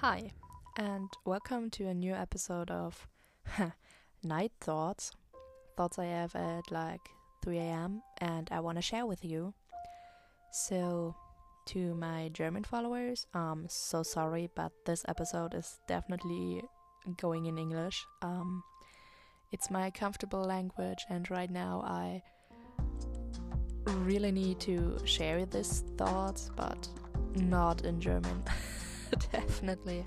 Hi, and welcome to a new episode of Night Thoughts. Thoughts I have at like 3 a.m. and I want to share with you. So, to my German followers, I'm so sorry, but this episode is definitely going in English. Um, it's my comfortable language, and right now I really need to share these thoughts, but not in German. Definitely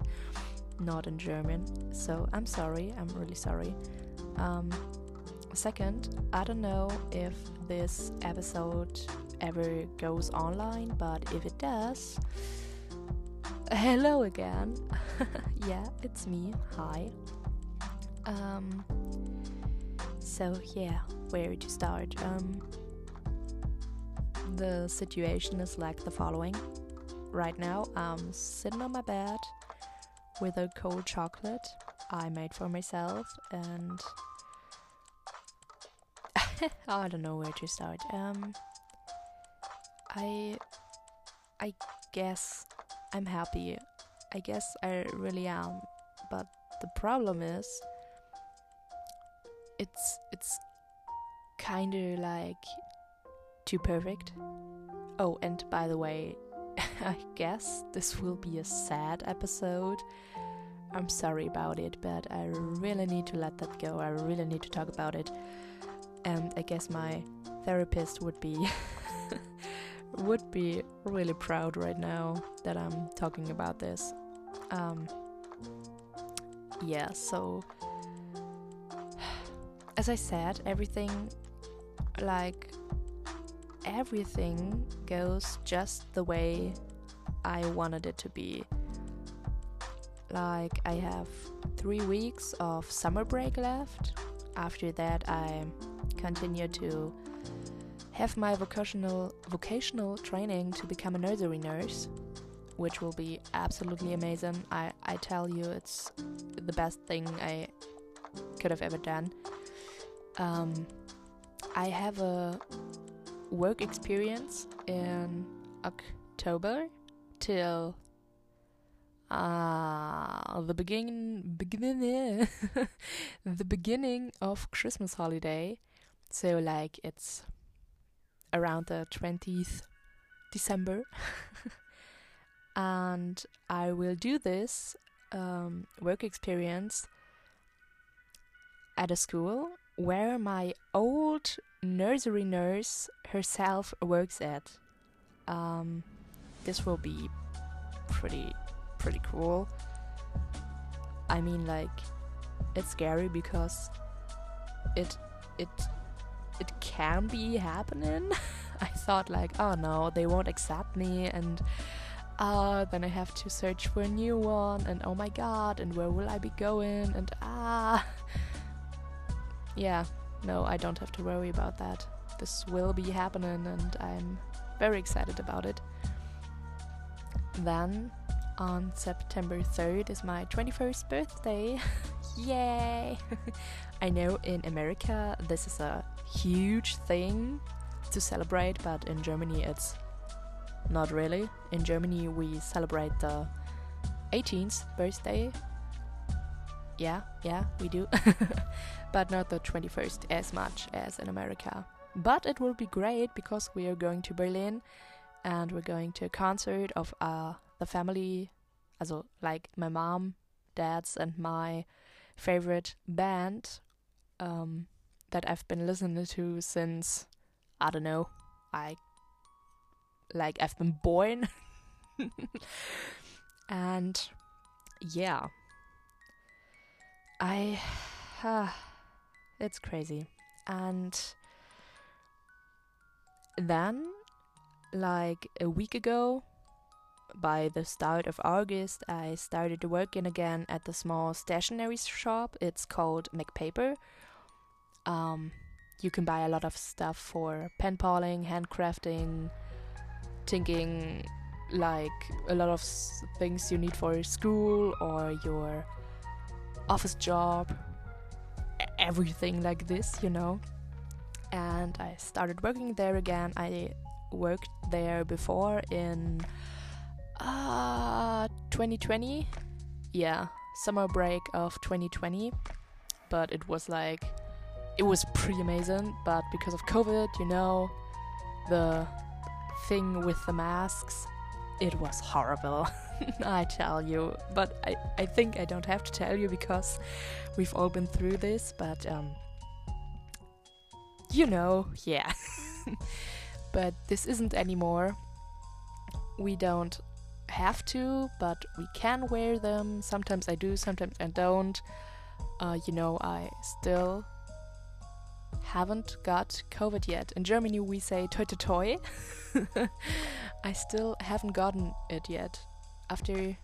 not in German. So I'm sorry, I'm really sorry. Um, second, I don't know if this episode ever goes online, but if it does, hello again. yeah, it's me. Hi. Um, so yeah, where to start? Um, the situation is like the following. Right now, I'm sitting on my bed with a cold chocolate I made for myself, and I don't know where to start. Um, I, I guess I'm happy. I guess I really am, but the problem is, it's it's kind of like too perfect. Oh, and by the way, I guess this will be a sad episode. I'm sorry about it, but I really need to let that go. I really need to talk about it. And I guess my therapist would be would be really proud right now that I'm talking about this. Um yeah, so as I said, everything like everything goes just the way I wanted it to be. Like, I have three weeks of summer break left. After that, I continue to have my vocational vocational training to become a nursery nurse, which will be absolutely amazing. I, I tell you, it's the best thing I could have ever done. Um, I have a work experience in October till uh, the beginning beginning the beginning of Christmas holiday. So like it's around the 20th December. and I will do this um, work experience at a school where my old nursery nurse herself works at. Um, this will be pretty pretty cool. I mean, like, it's scary because it it it can be happening. I thought like, oh no, they won't accept me, and uh, then I have to search for a new one, and oh my god, and where will I be going? And ah, yeah, no, I don't have to worry about that. This will be happening, and I'm very excited about it. Then, on September 3rd, is my 21st birthday. Yay! I know in America this is a huge thing to celebrate, but in Germany it's not really. In Germany, we celebrate the 18th birthday. Yeah, yeah, we do. but not the 21st as much as in America. But it will be great because we are going to Berlin and we're going to a concert of uh, the family, also like my mom, dad's, and my favorite band um, that I've been listening to since I don't know, I like I've been born. and yeah, I. Uh, it's crazy. And then, like a week ago, by the start of August, I started working again at the small stationery shop. It's called McPaper. Um, you can buy a lot of stuff for pen paling, handcrafting, thinking like a lot of things you need for school or your office job, everything like this, you know. And I started working there again. I worked there before in uh 2020 yeah, summer break of 2020, but it was like it was pretty amazing, but because of COVID, you know, the thing with the masks, it was horrible. I tell you, but I, I think I don't have to tell you because we've all been through this, but um you know, yeah. but this isn't anymore. We don't have to, but we can wear them. Sometimes I do, sometimes I don't. Uh, you know, I still haven't got COVID yet. In Germany, we say toi toi toi. I still haven't gotten it yet. After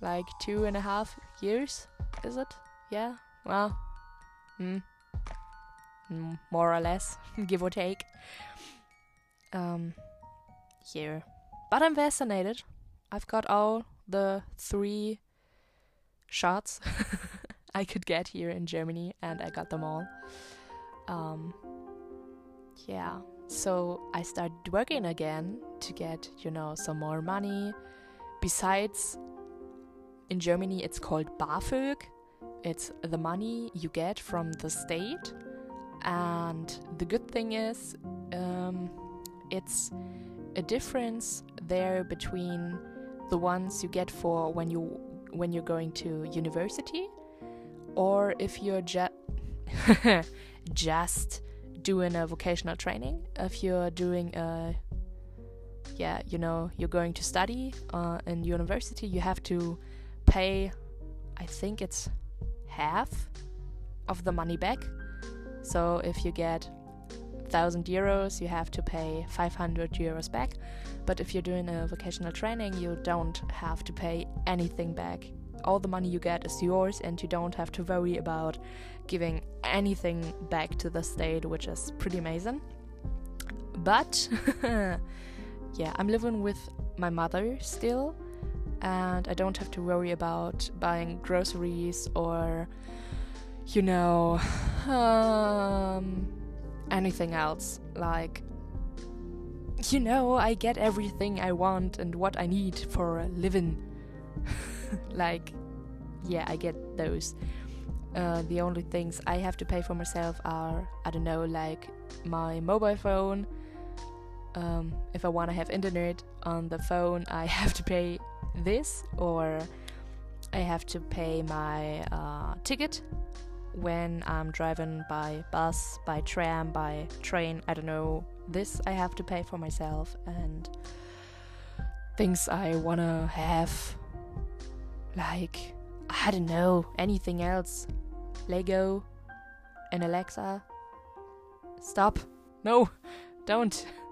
like two and a half years, is it? Yeah? Well, hmm. Mm, more or less, give or take. Um, here. But I'm vaccinated. I've got all the three shots I could get here in Germany, and I got them all. Um, yeah. So I started working again to get, you know, some more money. Besides, in Germany, it's called BAföG. It's the money you get from the state and the good thing is, um, it's a difference there between the ones you get for when you when you're going to university, or if you're just just doing a vocational training. If you're doing a yeah, you know, you're going to study uh, in university, you have to pay. I think it's half of the money back so if you get 1000 euros, you have to pay 500 euros back. But if you're doing a vocational training, you don't have to pay anything back. All the money you get is yours, and you don't have to worry about giving anything back to the state, which is pretty amazing. But yeah, I'm living with my mother still, and I don't have to worry about buying groceries or you know, um, anything else. Like, you know, I get everything I want and what I need for a living. like, yeah, I get those. Uh, the only things I have to pay for myself are, I don't know, like my mobile phone. Um, if I want to have internet on the phone, I have to pay this, or I have to pay my uh, ticket when I'm driving by bus, by tram, by train, I don't know, this I have to pay for myself and things I wanna have like I don't know, anything else. Lego and Alexa. Stop. No, don't.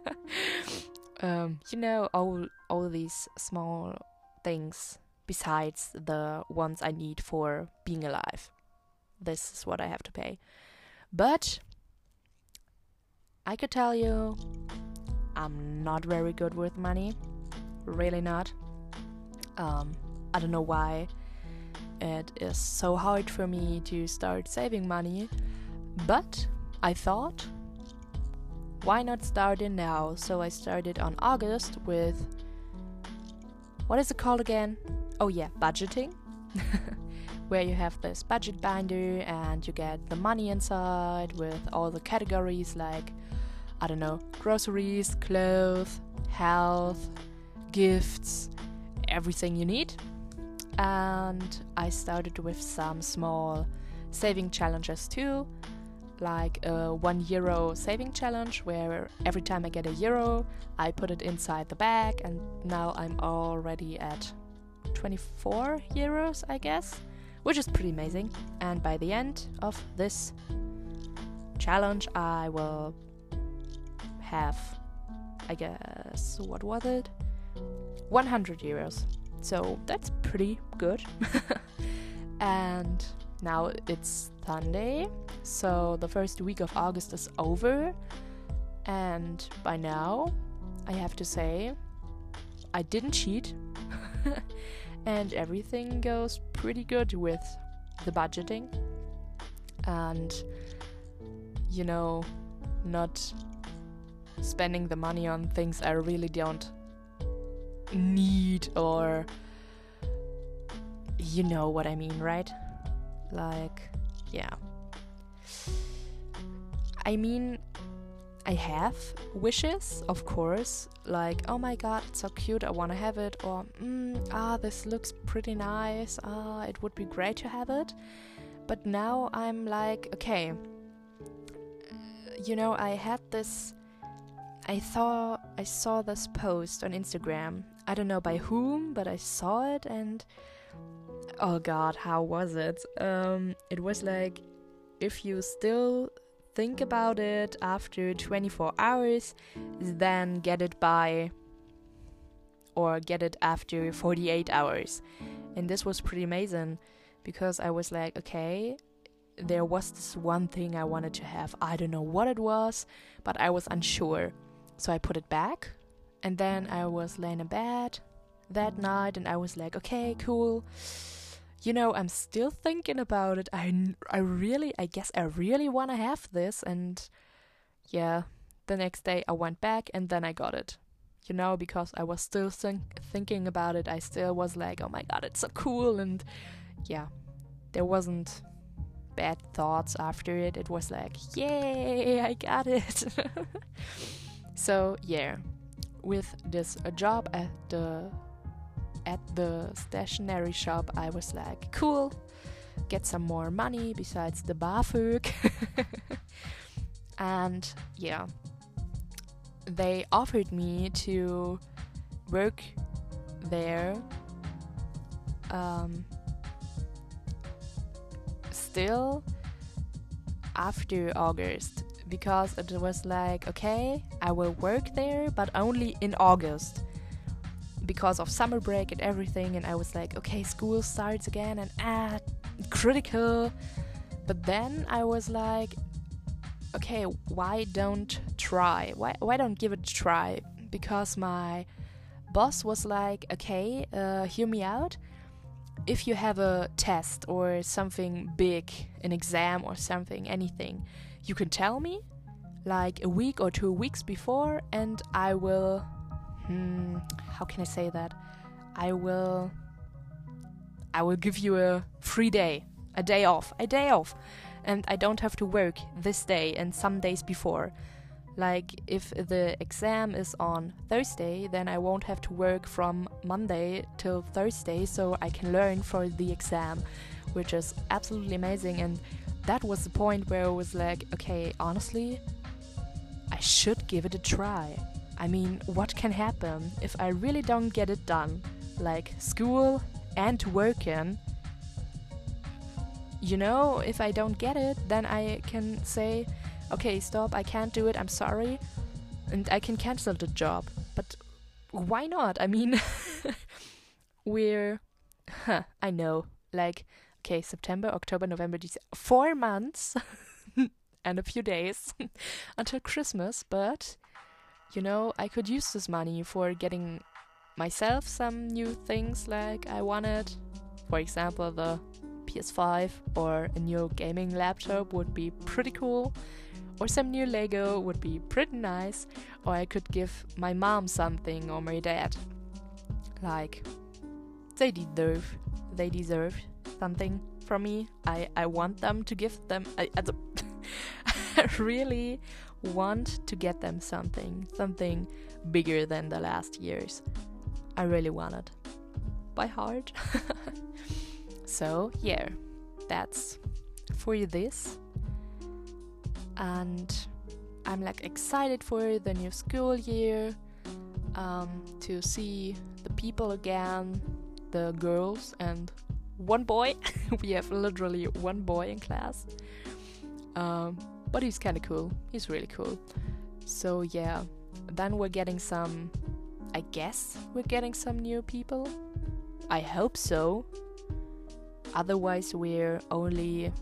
um, you know all all these small things besides the ones I need for being alive. This is what I have to pay. But I could tell you I'm not very good with money. Really not. Um, I don't know why it is so hard for me to start saving money, but I thought, why not start it now? So I started on August with what is it called again? Oh, yeah, budgeting. where you have this budget binder and you get the money inside with all the categories like, I don't know, groceries, clothes, health, gifts, everything you need. And I started with some small saving challenges too, like a one euro saving challenge where every time I get a euro, I put it inside the bag, and now I'm already at 24 euros, I guess, which is pretty amazing. And by the end of this challenge, I will have, I guess, what was it? 100 euros. So that's pretty good. and now it's Sunday, so the first week of August is over. And by now, I have to say, I didn't cheat. and everything goes pretty good with the budgeting and you know not spending the money on things I really don't need or you know what I mean, right? Like, yeah. I mean, I have wishes, of course, like, oh my god, it's so cute, I want to have it, or, mm, ah, this looks pretty nice, ah, it would be great to have it. But now I'm like, okay, you know, I had this. I thought I saw this post on Instagram. I don't know by whom, but I saw it and oh god, how was it? Um, it was like if you still think about it after 24 hours, then get it by or get it after 48 hours. And this was pretty amazing because I was like, okay, there was this one thing I wanted to have. I don't know what it was, but I was unsure. So I put it back, and then I was laying in bed that night, and I was like, okay, cool. You know, I'm still thinking about it. I, I really, I guess I really want to have this. And yeah, the next day I went back and then I got it. You know, because I was still think- thinking about it. I still was like, oh my god, it's so cool. And yeah, there wasn't bad thoughts after it. It was like, yay, I got it. so yeah, with this job at the at the stationery shop, I was like, cool, get some more money besides the BAföG. and yeah, they offered me to work there um, still after August because it was like, okay, I will work there, but only in August because of summer break and everything. And I was like, okay, school starts again and ah, critical. But then I was like, okay, why don't try? Why why don't give it a try? Because my boss was like, okay, uh, hear me out if you have a test or something big, an exam or something, anything, you can tell me like a week or two weeks before, and I will. Hmm, how can I say that? I will. I will give you a free day, a day off, a day off, and I don't have to work this day and some days before. Like, if the exam is on Thursday, then I won't have to work from Monday till Thursday, so I can learn for the exam, which is absolutely amazing. And that was the point where I was like, okay, honestly, I should give it a try. I mean, what can happen if I really don't get it done? Like, school and working. You know, if I don't get it, then I can say, okay, stop, I can't do it, I'm sorry, and I can cancel the job. But why not? I mean, we're, huh, I know, like, okay, September, October, November, December, four months and a few days until Christmas, but you know, I could use this money for getting myself some new things like I wanted. For example, the PS5 or a new gaming laptop would be pretty cool or some new Lego would be pretty nice, or I could give my mom something or my dad. Like, they deserve, they deserve something from me. I, I want them to give them. I, I really want to get them something, something bigger than the last years. I really want it by heart. so, yeah, that's for you this and I'm like excited for the new school year um, to see the people again, the girls and one boy. we have literally one boy in class, um, but he's kind of cool. He's really cool. So yeah, then we're getting some. I guess we're getting some new people. I hope so. Otherwise, we're only,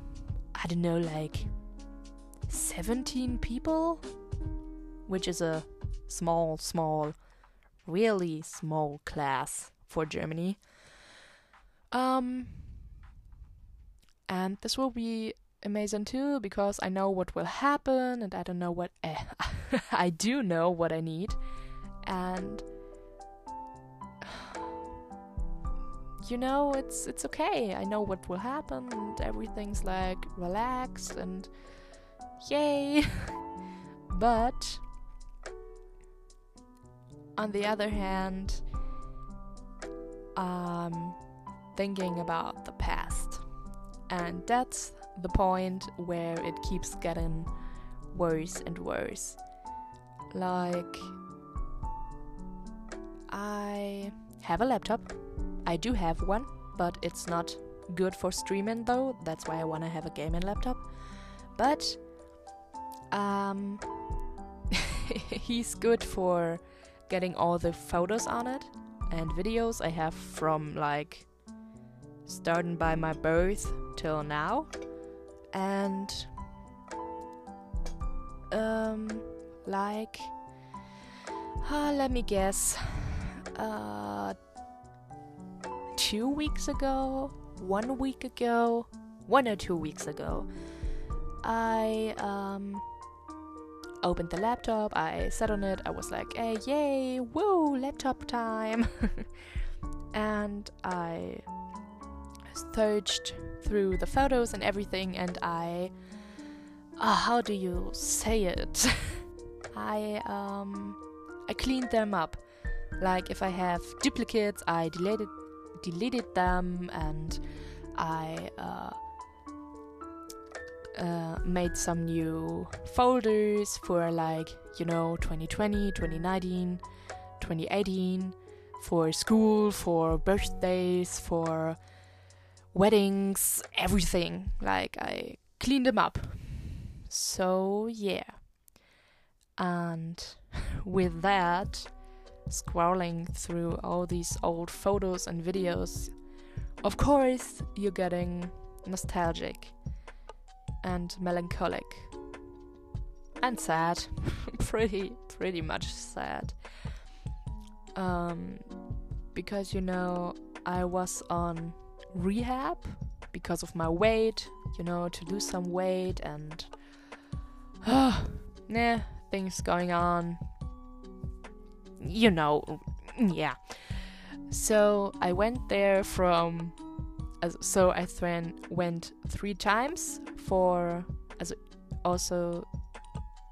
I don't know, like 17 people, which is a small, small, really small class for Germany. Um, and this will be amazing too because I know what will happen and I don't know what eh, I do know what I need and you know, it's it's okay. I know what will happen, and everything's like relaxed and yay. but on the other hand, um, thinking about the past, and that's the point where it keeps getting worse and worse. Like, I have a laptop. I do have one, but it's not good for streaming though. That's why I want to have a gaming laptop. But um he's good for getting all the photos on it and videos I have from like starting by my birth till now. And um like uh, let me guess uh two weeks ago one week ago one or two weeks ago i um opened the laptop i sat on it i was like hey yay whoa laptop time. And i searched through the photos and everything and i uh, how do you say it i um I cleaned them up. Like if I have duplicates, I deleted deleted them and I uh, uh, made some new folders for like you know 2020, 2019, 2018 for school, for birthdays, for weddings, everything. Like I cleaned them up. So yeah. And with that, scrolling through all these old photos and videos, of course, you're getting nostalgic and melancholic and sad. pretty, pretty much sad. Um, because you know, I was on rehab because of my weight, you know, to lose some weight and. Uh, nah, things going on. You know, yeah. So I went there from. so I th- went three times for. As also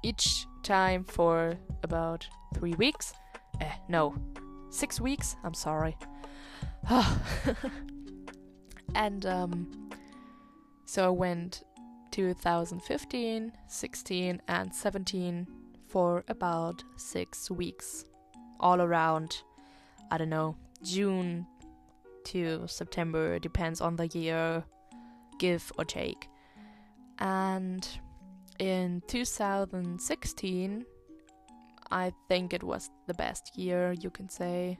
each time for about three weeks. Eh, no, six weeks. I'm sorry. and um, so I went 2015, 16, and 17 for about six weeks, all around, I don't know, June to September, depends on the year, give or take. And in 2016, I think it was the best year, you can say.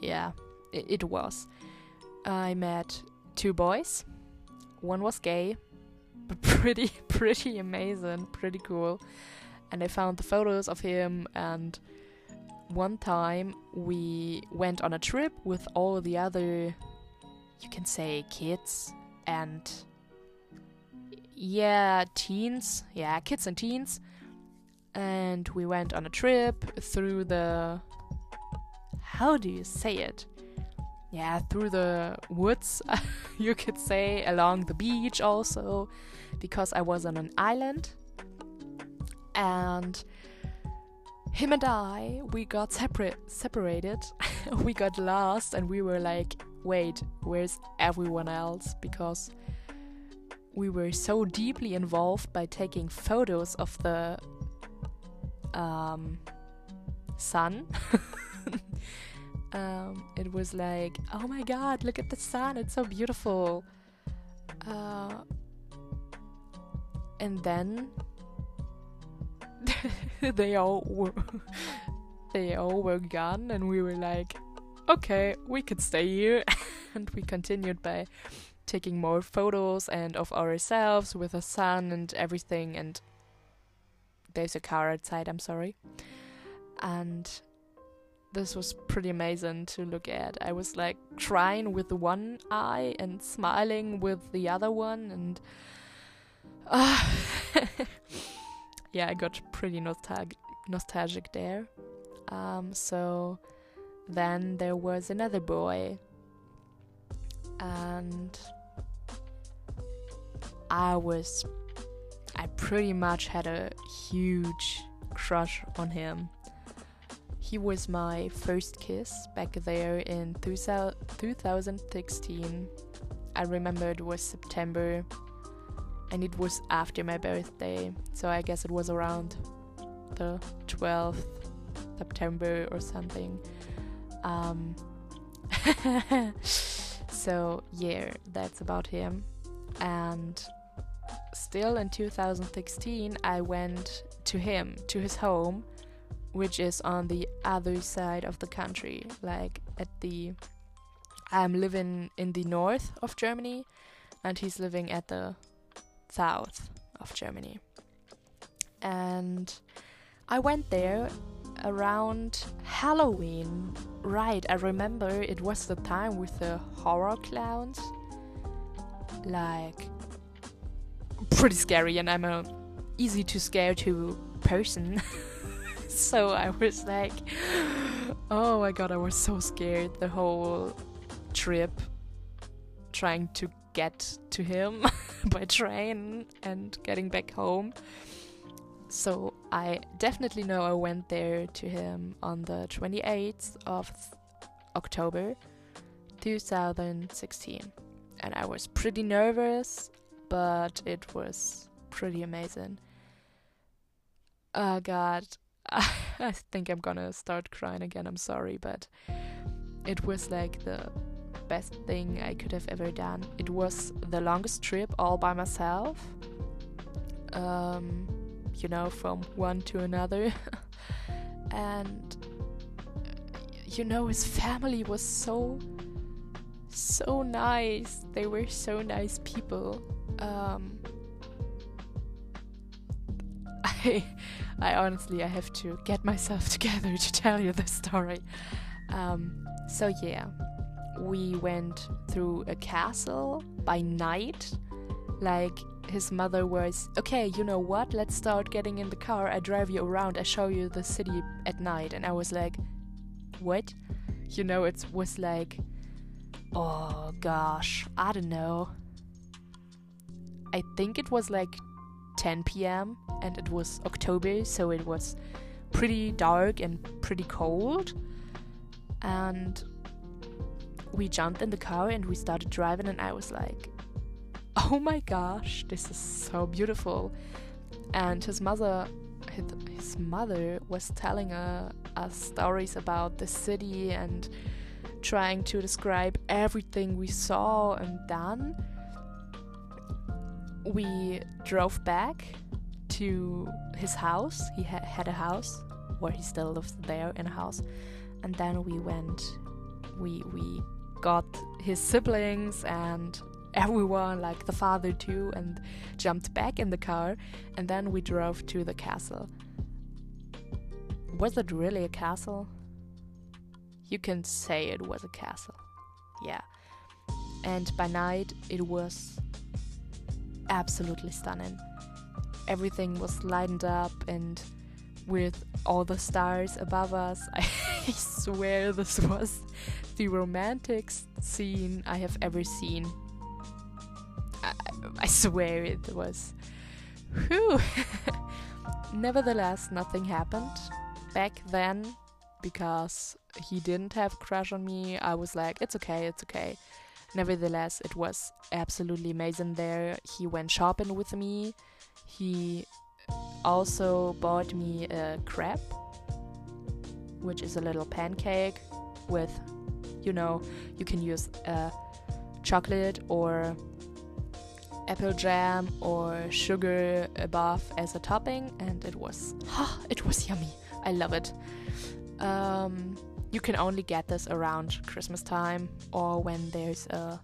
Yeah, it, it was. I met two boys. One was gay, but pretty pretty amazing, pretty cool. And I found the photos of him and one time we went on a trip with all the other you can say kids and yeah, teens. Yeah, kids and teens. And we went on a trip through the how do you say it? Yeah, through the woods, you could say, along the beach also, because I was on an island. And him and I, we got separate, separated. we got lost, and we were like, "Wait, where's everyone else?" Because we were so deeply involved by taking photos of the um, sun. um, it was like, oh my god, look at the sun, it's so beautiful. Uh, and then they all were they all were gone, and we were like, okay, we could stay here, and we continued by taking more photos and of ourselves with the sun and everything. And there's a car outside i'm sorry. And this was pretty amazing to look at. I was like crying with one eye and smiling with the other one, and uh, yeah, I got pretty nostalgic, nostalgic there. Um, so then there was another boy, and I was. I pretty much had a huge crush on him. He was my first kiss back there in 2016. I remember it was September and it was after my birthday, so I guess it was around the 12th September or something. Um, so, yeah, that's about him. And still in 2016, I went to him, to his home, which is on the other side of the country, like at the. I'm living in the north of Germany, and he's living at the south of Germany. And I went there around Halloween. Right, I remember it was the time with the horror clowns. Like, pretty scary, and I'm a easy to scare to person. so I was like, oh my god, I was so scared the whole trip trying to get to him by train and getting back home. So I definitely know I went there to him on the 28th of October 2016. And I was pretty nervous, but it was pretty amazing. Oh god, I think I'm gonna start crying again. I'm sorry, but it was like the best thing I could have ever done. It was the longest trip all by myself. Um, you know, from one to another. and you know, his family was so so nice. They were so nice people. Um, I I honestly I have to get myself together to tell you the story. Um, so yeah, we went through a castle by night. Like his mother was, okay, you know what? Let's start getting in the car. I drive you around. I show you the city at night. And I was like, what? You know, it was like, oh gosh, I don't know. I think it was like 10 p.m. and it was October, so it was pretty dark and pretty cold. And we jumped in the car and we started driving, and I was like, oh my gosh, this is so beautiful. And his mother, his, his mother was telling uh, us stories about the city and trying to describe everything we saw and done we drove back to his house. He ha- had a house, where he still lives there in a house, and then we went. We we got his siblings and everyone, like the father too, and jumped back in the car, and then we drove to the castle. Was it really a castle? You can say it was a castle. Yeah. And by night it was absolutely stunning. Everything was lightened up and with all the stars above us. I swear this was the romantic scene I have ever seen. I, I swear it was. Whew. Nevertheless, nothing happened. Back then, because he didn't have a crush on me, I was like, it's okay, it's okay. Nevertheless, it was absolutely amazing there. He went shopping with me. He also bought me a crepe, which is a little pancake with, you know, you can use uh, chocolate or apple jam or sugar above as a topping, and it was, ha! it was yummy. I love it. Um, you can only get this around Christmas time or when there's a.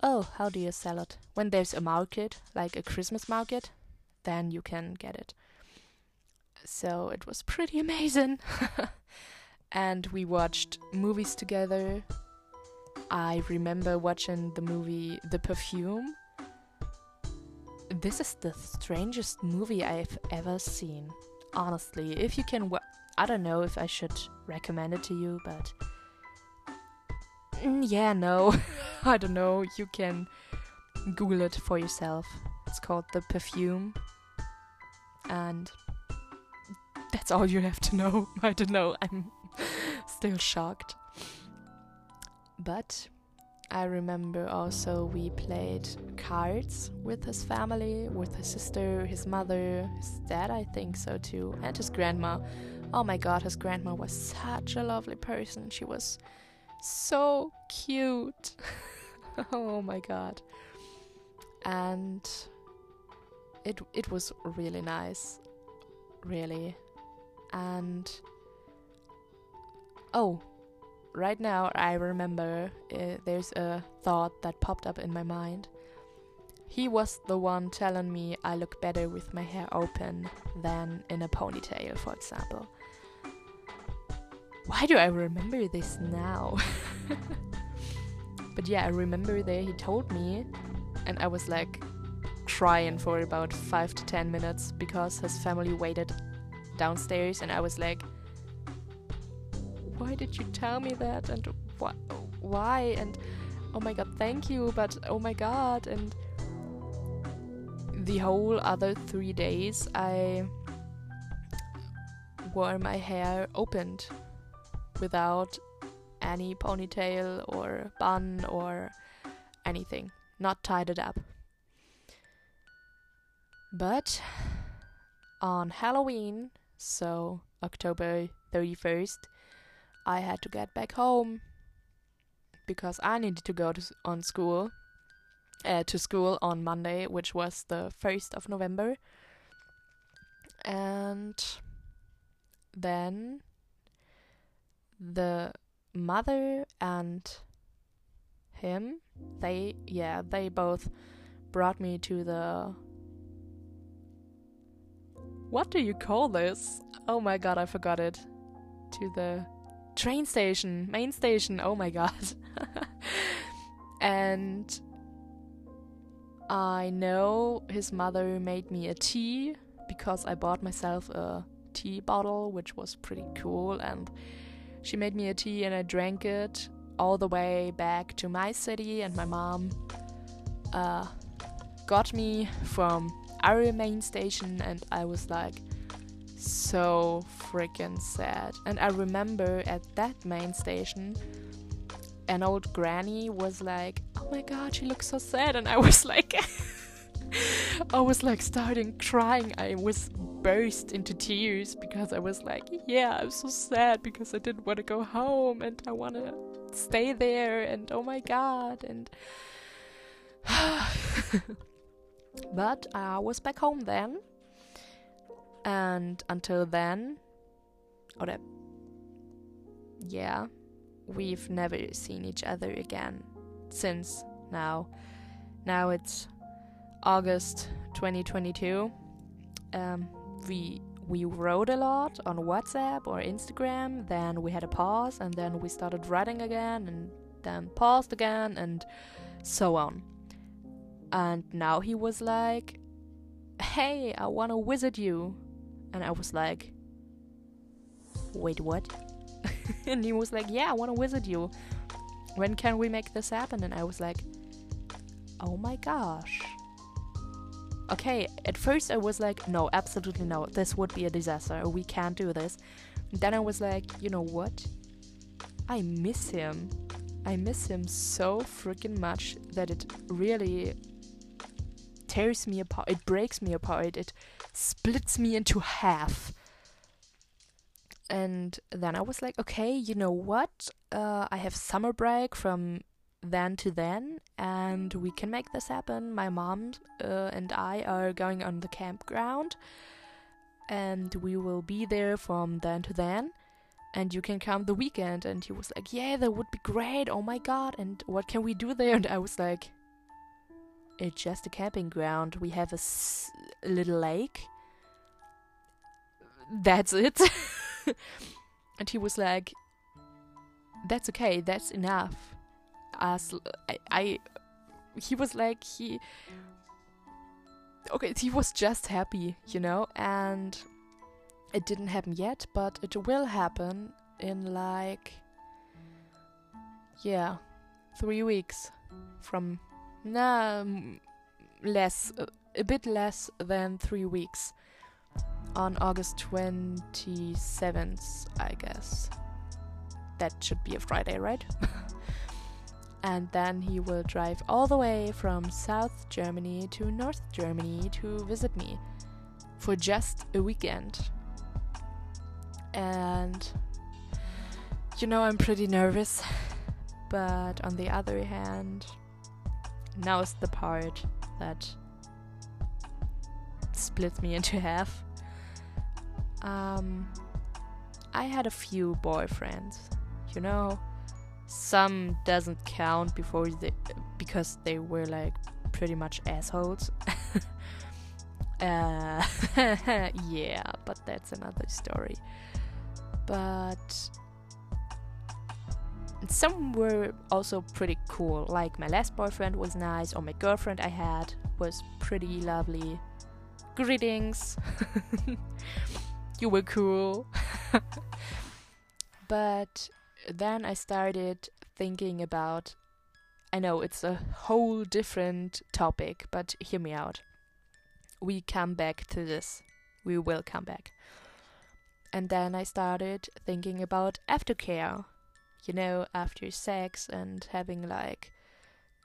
Oh, how do you sell it? When there's a market, like a Christmas market, then you can get it. So it was pretty amazing. and we watched movies together. I remember watching the movie The Perfume. This is the strangest movie I've ever seen. Honestly, if you can wa- I don't know if I should recommend it to you, but mm, yeah, no, I don't know. You can Google it for yourself. It's called the perfume, and that's all you have to know. I don't know. I'm still shocked. But I remember also we played cards with his family, with his sister, his mother, his dad, I think so too, and his grandma. Oh my god, his grandma was such a lovely person. She was so cute. oh my god. And it it was really nice. Really. And oh, right now I remember uh, there's a thought that popped up in my mind. He was the one telling me I look better with my hair open than in a ponytail, for example. Why do I remember this now? but yeah, I remember that he told me, and I was like crying for about five to ten minutes because his family waited downstairs, and I was like, why did you tell me that? And wh- why? And oh my god thank you but oh my god. And the whole other three days i wore my hair opened without any ponytail or bun or anything. Not tied it up. But on halloween so october 31st I had to get back home because I needed to go to on school uh, to school on Monday, which was the first of November, and then the mother and him they yeah they both brought me to the what do you call this oh my god i forgot it to the train station, main station. Oh my god. and I know his mother made me a tea because I bought myself a tea bottle, which was pretty cool. And she made me a tea and I drank it all the way back to my city. And my mom uh, got me from our main station, and I was like, so freaking sad. And I remember at that main station, an old granny was like, "Oh my god, she looks so sad," and I was like, I was like starting crying. I was burst into tears because I was like, "Yeah, I'm so sad because I didn't want to go home and I want to stay there." And oh my god, and. but I was back home then and until then, or that, yeah, we've never seen each other again since now. Now it's August 2022. Um, we we wrote a lot on WhatsApp or Instagram. Then we had a pause, and then we started writing again, and then paused again, and so on. And now he was like, "Hey, I wanna visit you." And I was like, wait, what? and he was like, yeah, I want to visit you. When can we make this happen? And I was like, oh my gosh. Okay, at first I was like, no, absolutely no, this would be a disaster. We can't do this. Then I was like, you know what? I miss him. I miss him so freaking much that it really tears me apart. It breaks me apart. It splits me into half. And then I was like, okay, you know what? Uh, I have summer break from then to then, and we can make this happen. My mom uh, and I are going on the campground, and we will be there from then to then. And you can come the weekend. And he was like, yeah, that would be great. Oh my god. And what can we do there? And I was like, it's just a camping ground. We have a, little lake. That's it. and he was like, "That's okay. That's enough." As I, I, he was like he. Okay, he was just happy, you know, and it didn't happen yet, but it will happen in like, yeah, three weeks from nah, less, uh, a bit less than three weeks on August 27th, I guess. That should be a Friday, right? and then he will drive all the way from South Germany to North Germany to visit me for just a weekend. And you know, I'm pretty nervous, but on the other hand, now is the part that splits me into half. Um, I had a few boyfriends, you know. Some doesn't count before they, because they were like pretty much assholes. uh, yeah, but that's another story. But some were also pretty cool. Like my last boyfriend was nice, or my girlfriend I had was pretty lovely. Greetings. you were cool. but then I started thinking about I know it's a whole different topic, but hear me out. We come back to this. We will come back. And then I started thinking about aftercare. You know, after sex and having like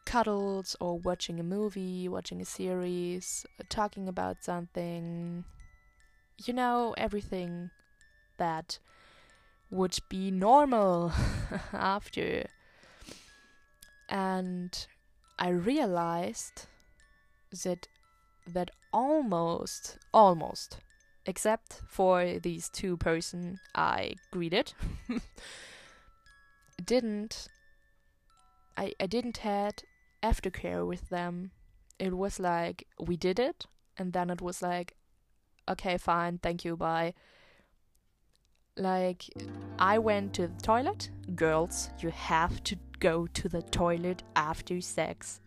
cuddles or watching a movie, watching a series, talking about something, you know, everything that would be normal after. And I realized that that almost almost except for these two person I greeted didn't I, I didn't had aftercare with them. It was like we did it and then it was like okay, fine, thank you, bye. Like, I went to the toilet. Girls, you have to go to the toilet after sex.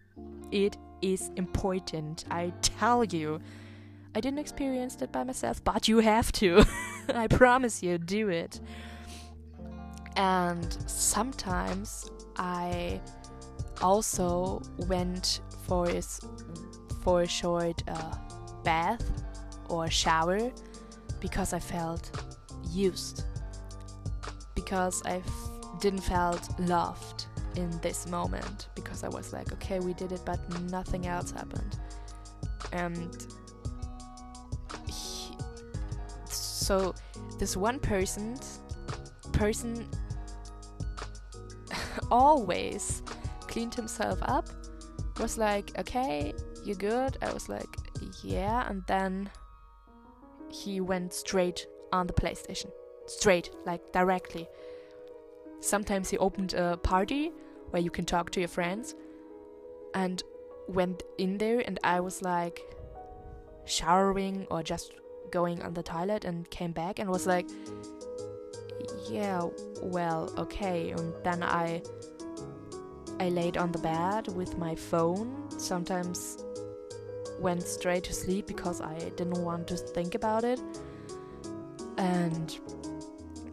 It is important, I tell you. I didn't experience that by myself, but you have to. I promise you, do it. And sometimes I also went for a, for a short uh, bath or shower because I felt used. Because I didn't felt loved in this moment because I was like, okay, we did it, but nothing else happened. And he, so this one person person always cleaned himself up was like okay you're good i was like yeah and then he went straight on the PlayStation. Straight, like directly. Sometimes he opened a party where you can talk to your friends and went in there and I was like showering or just going on the toilet and came back and was like yeah well okay and then I I laid on the bed with my phone sometimes went straight to sleep because I didn't want to think about it. And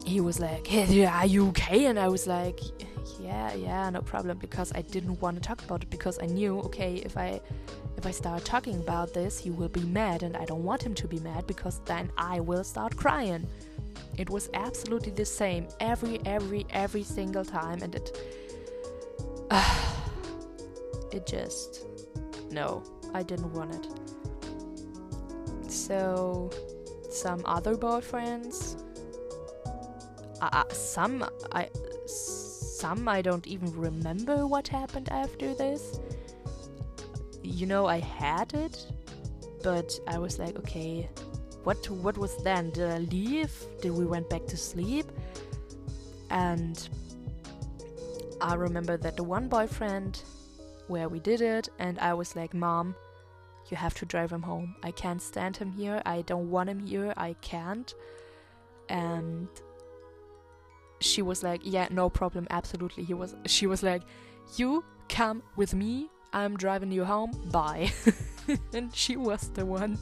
he was like, hey, Are you okay? And I was like, Yeah, yeah, no problem. Because I didn't want to talk about it because I knew, okay, if I if I start talking about this, he will be mad, and I don't want him to be mad because then I will start crying. It was absolutely the same every, every, every single time, and it. Uh, it just. No. I didn't want it. So, some other boyfriends. Uh, some I some I don't even remember what happened after this. You know, I had it, but I was like, okay, what what was then? Did I leave? Did we went back to sleep? And I remember that the one boyfriend where we did it, and I was like, Mom, you have to drive him home. I can't stand him here. I don't want him here. I can't. And she was like, Yeah, no problem, absolutely. He was she was like, You come with me, I'm driving you home, bye. and she was the one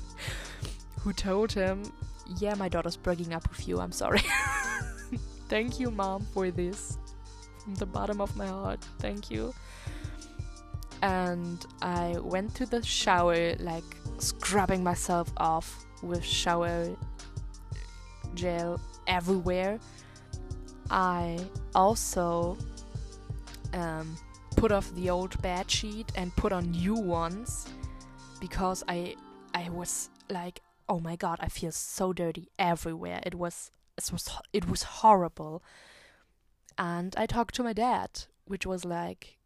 who told him yeah, my daughter's breaking up with you. I'm sorry. Thank you, mom, for this. From the bottom of my heart. Thank you. And I went to the shower, like scrubbing myself off with shower gel everywhere. I also um, put off the old bed sheet and put on new ones because I I was like, oh my god, I feel so dirty everywhere. It was it was it was horrible. And I talked to my dad, which was like,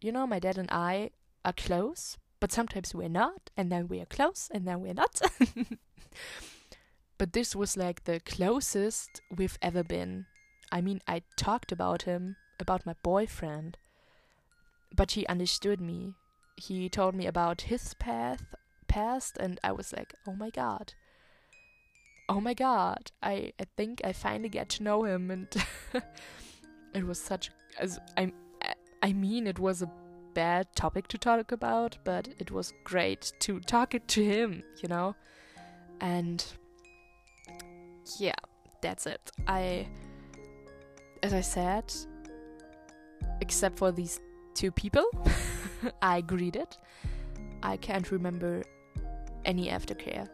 you know, my dad and I are close, but sometimes we're not, and then we are close, and then we're not. but this was like the closest we've ever been. I mean, I talked about him, about my boyfriend, but he understood me. He told me about his path, past, and I was like, oh my god. Oh my god, I, I think I finally get to know him, and it was such as I I mean it was a bad topic to talk about, but it was great to talk it to him, you know, and yeah, that's it. I, as I said, except for these two people I greeted, I can't remember any aftercare.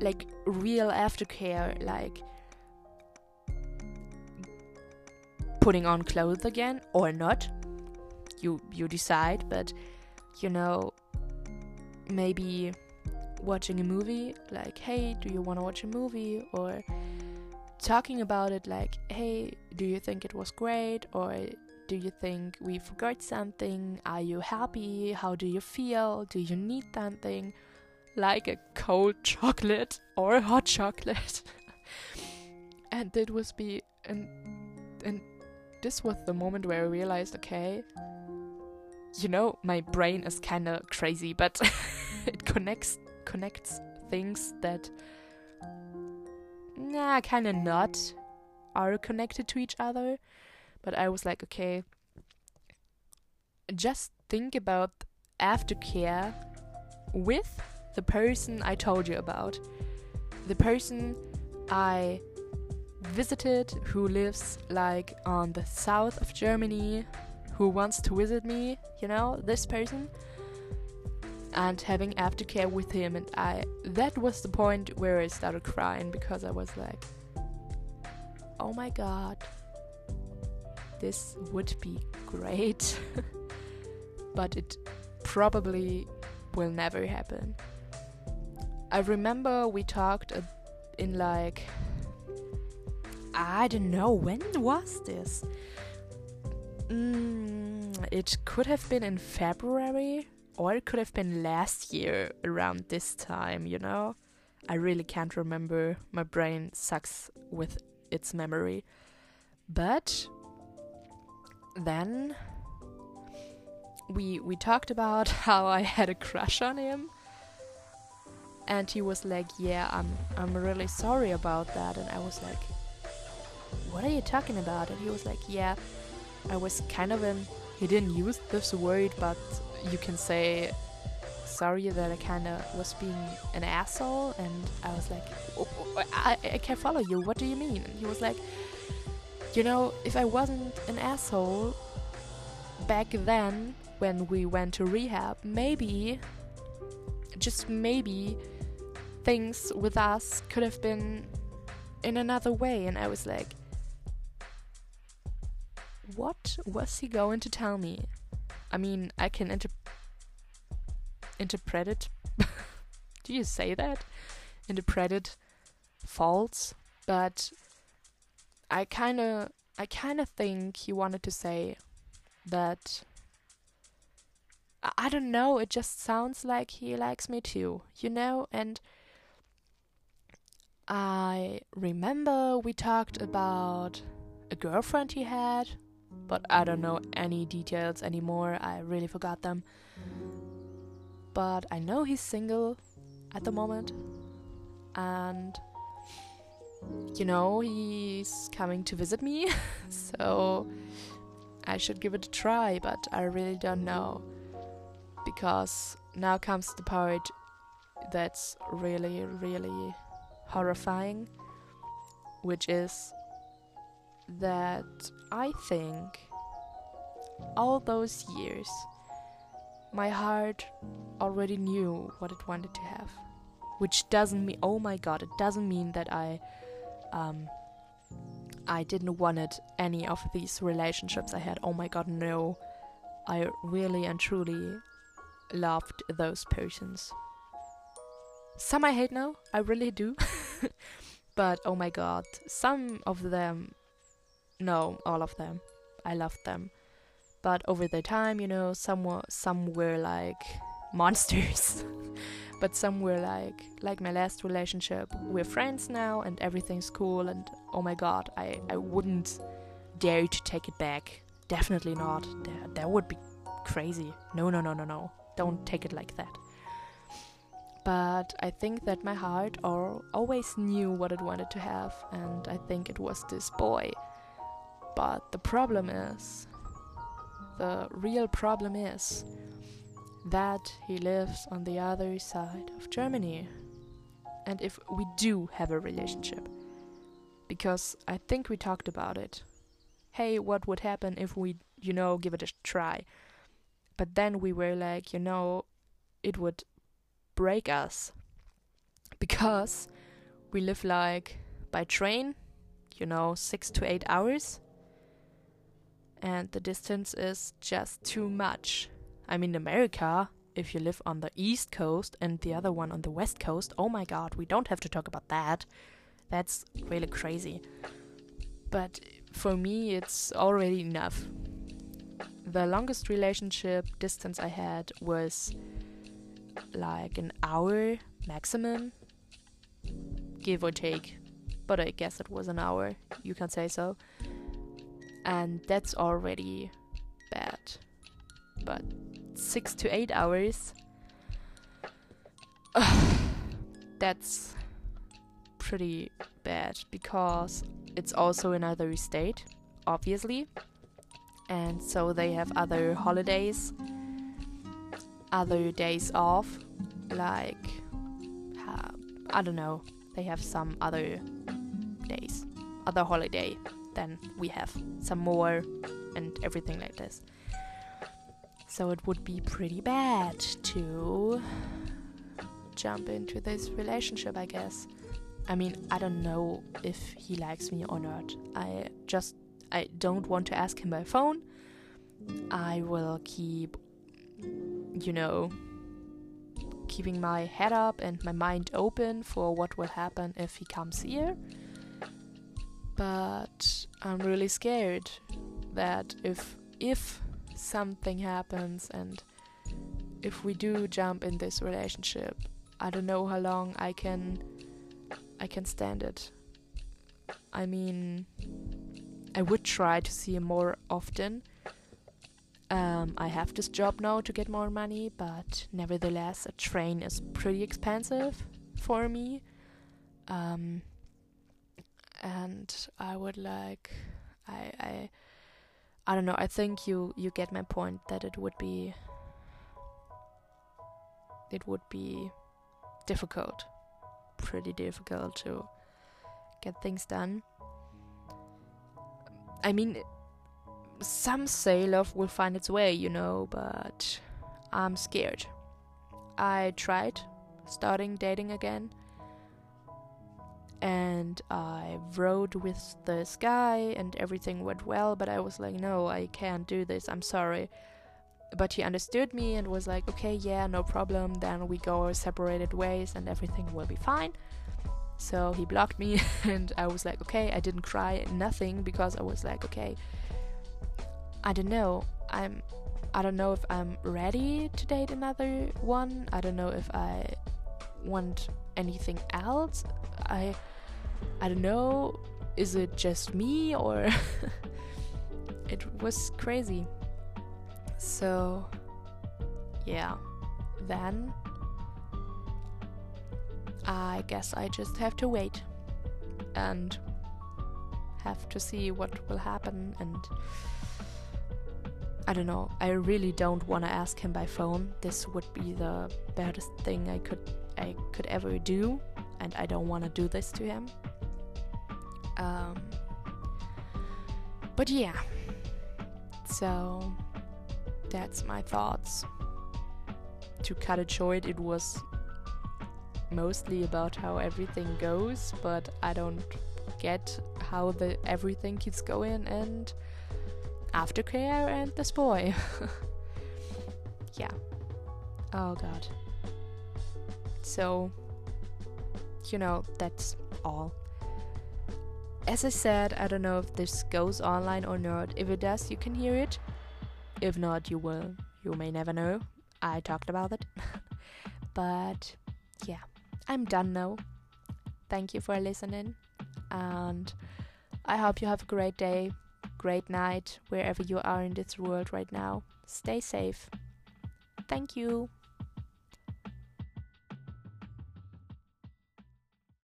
Like real aftercare, like putting on clothes again or not. You you decide, but you know maybe watching a movie like hey do you want to watch a movie? Or talking about it like hey do you think it was great? Or do you think we forgot something? Are you happy? How do you feel? Do you need something? Like a cold chocolate or a hot chocolate. And it was be and and this was the moment where i realized okay you know my brain is kind of crazy but it connects connects things that nah kind of not are connected to each other. But i was like okay just think about aftercare with the person i told you about. The person i visited who lives like on the south of germany who wants to visit me you know this person and having aftercare with him. And I that was the point where I started crying because I was like oh my god this would be great but it probably will never happen. I remember we talked in like I don't know when was this mm, it could have been in February or it could have been last year around this time, you know? I really can't remember. My brain sucks with its memory. But then we we talked about how I had a crush on him. And he was like, "Yeah, I'm I'm really sorry about that." And I was like, "What are you talking about?" And he was like, "Yeah, I was kind of in he didn't use this word, but you can say sorry that I kind of was being an asshole, and I was like, oh, oh, I, I can't follow you. What do you mean? And he was like, you know, if I wasn't an asshole back then when we went to rehab, maybe, just maybe, things with us could have been in another way. And I was like, what was he going to tell me? I mean, I can inter interpret it. Do you say that? Interpret it false, but I kind of I kind of think he wanted to say that I, I don't know, it just sounds like he likes me too, you know, and I remember we talked about a girlfriend he had but I don't know any details anymore. I really forgot them. But I know he's single at the moment. And you know, he's coming to visit me. so I should give it a try, but I really don't know. Because now comes the part that's really, really horrifying, which is that I think all those years my heart already knew what it wanted to have. Which doesn't mean, oh my god, it doesn't mean that I, um, I didn't wanted any of these relationships I had. Oh my god, no. I really and truly loved those persons. Some I hate now, I really do. but oh my god, some of them, no, all of them, I loved them. But over the time, you know, some were, some were like monsters. but some were like like my last relationship we're friends now and everything's cool and oh my god i i wouldn't dare to take it back. Definitely not. That, that would be crazy. No no no no no. Don't take it like that. But i think that my heart or always knew what it wanted to have and i think it was this boy but the problem is the real problem is that he lives on the other side of Germany. And if we do have a relationship, because I think we talked about it. Hey, what would happen if we, you know, give it a try? But then we were like, you know, it would break us because we live like by train, you know, six to eight hours, and the distance is just too much I mean, America, if you live on the East Coast and the other one on the West Coast, oh my god, we don't have to talk about that. That's really crazy. But for me, it's already enough. The longest relationship distance I had was like an hour maximum, give or take. But I guess it was an hour, you can say so. And that's already bad. But six to eight hours. That's pretty bad because it's also another state, obviously. And so they have other holidays, other days off, like, uh, I don't know, they have some other days, other holiday than we have, some more, and everything like this. So it would be pretty bad to jump into this relationship, I guess. I mean, I don't know if he likes me or not. I just I don't want to ask him by phone. I will keep you know keeping my head up and my mind open for what will happen if he comes here. But I'm really scared that if if something happens and if we do jump in this relationship i don't know how long i can i can stand it. I mean i would try to see him more often. Um, i have this job now to get more money but nevertheless a train is pretty expensive for me. Um, and i would like i i I don't know. I think you you get my point that it would be it would be difficult, pretty difficult to get things done. I mean, some say love will find its way, you know, but I'm scared. I tried starting dating again and I rode with this guy and everything went well, but I was like, no, I can't do this, I'm sorry. But he understood me and was like, okay, yeah, no problem, then we go our separated ways and everything will be fine. So he blocked me, and I was like, okay, I didn't cry, nothing, because I was like, okay, I don't know, I'm, I don't know if I'm ready to date another one, I don't know if I want anything else. I I don't know, is it just me or it was crazy. So yeah, then I guess I just have to wait and have to see what will happen and I don't know. I really don't want to ask him by phone. This would be the baddest thing I could I could ever do. and I don't want to do this to him. Um, but yeah, so that's my thoughts. To cut it short, it was mostly about how everything goes, but I don't get how the everything keeps going and aftercare and this boy. yeah. Oh god. So, you know, that's all. As I said, I don't know if this goes online or not. If it does, you can hear it. If not, you will. You may never know. I talked about it. but yeah, I'm done now. Thank you for listening. And I hope you have a great day, great night, wherever you are in this world right now. Stay safe. Thank you.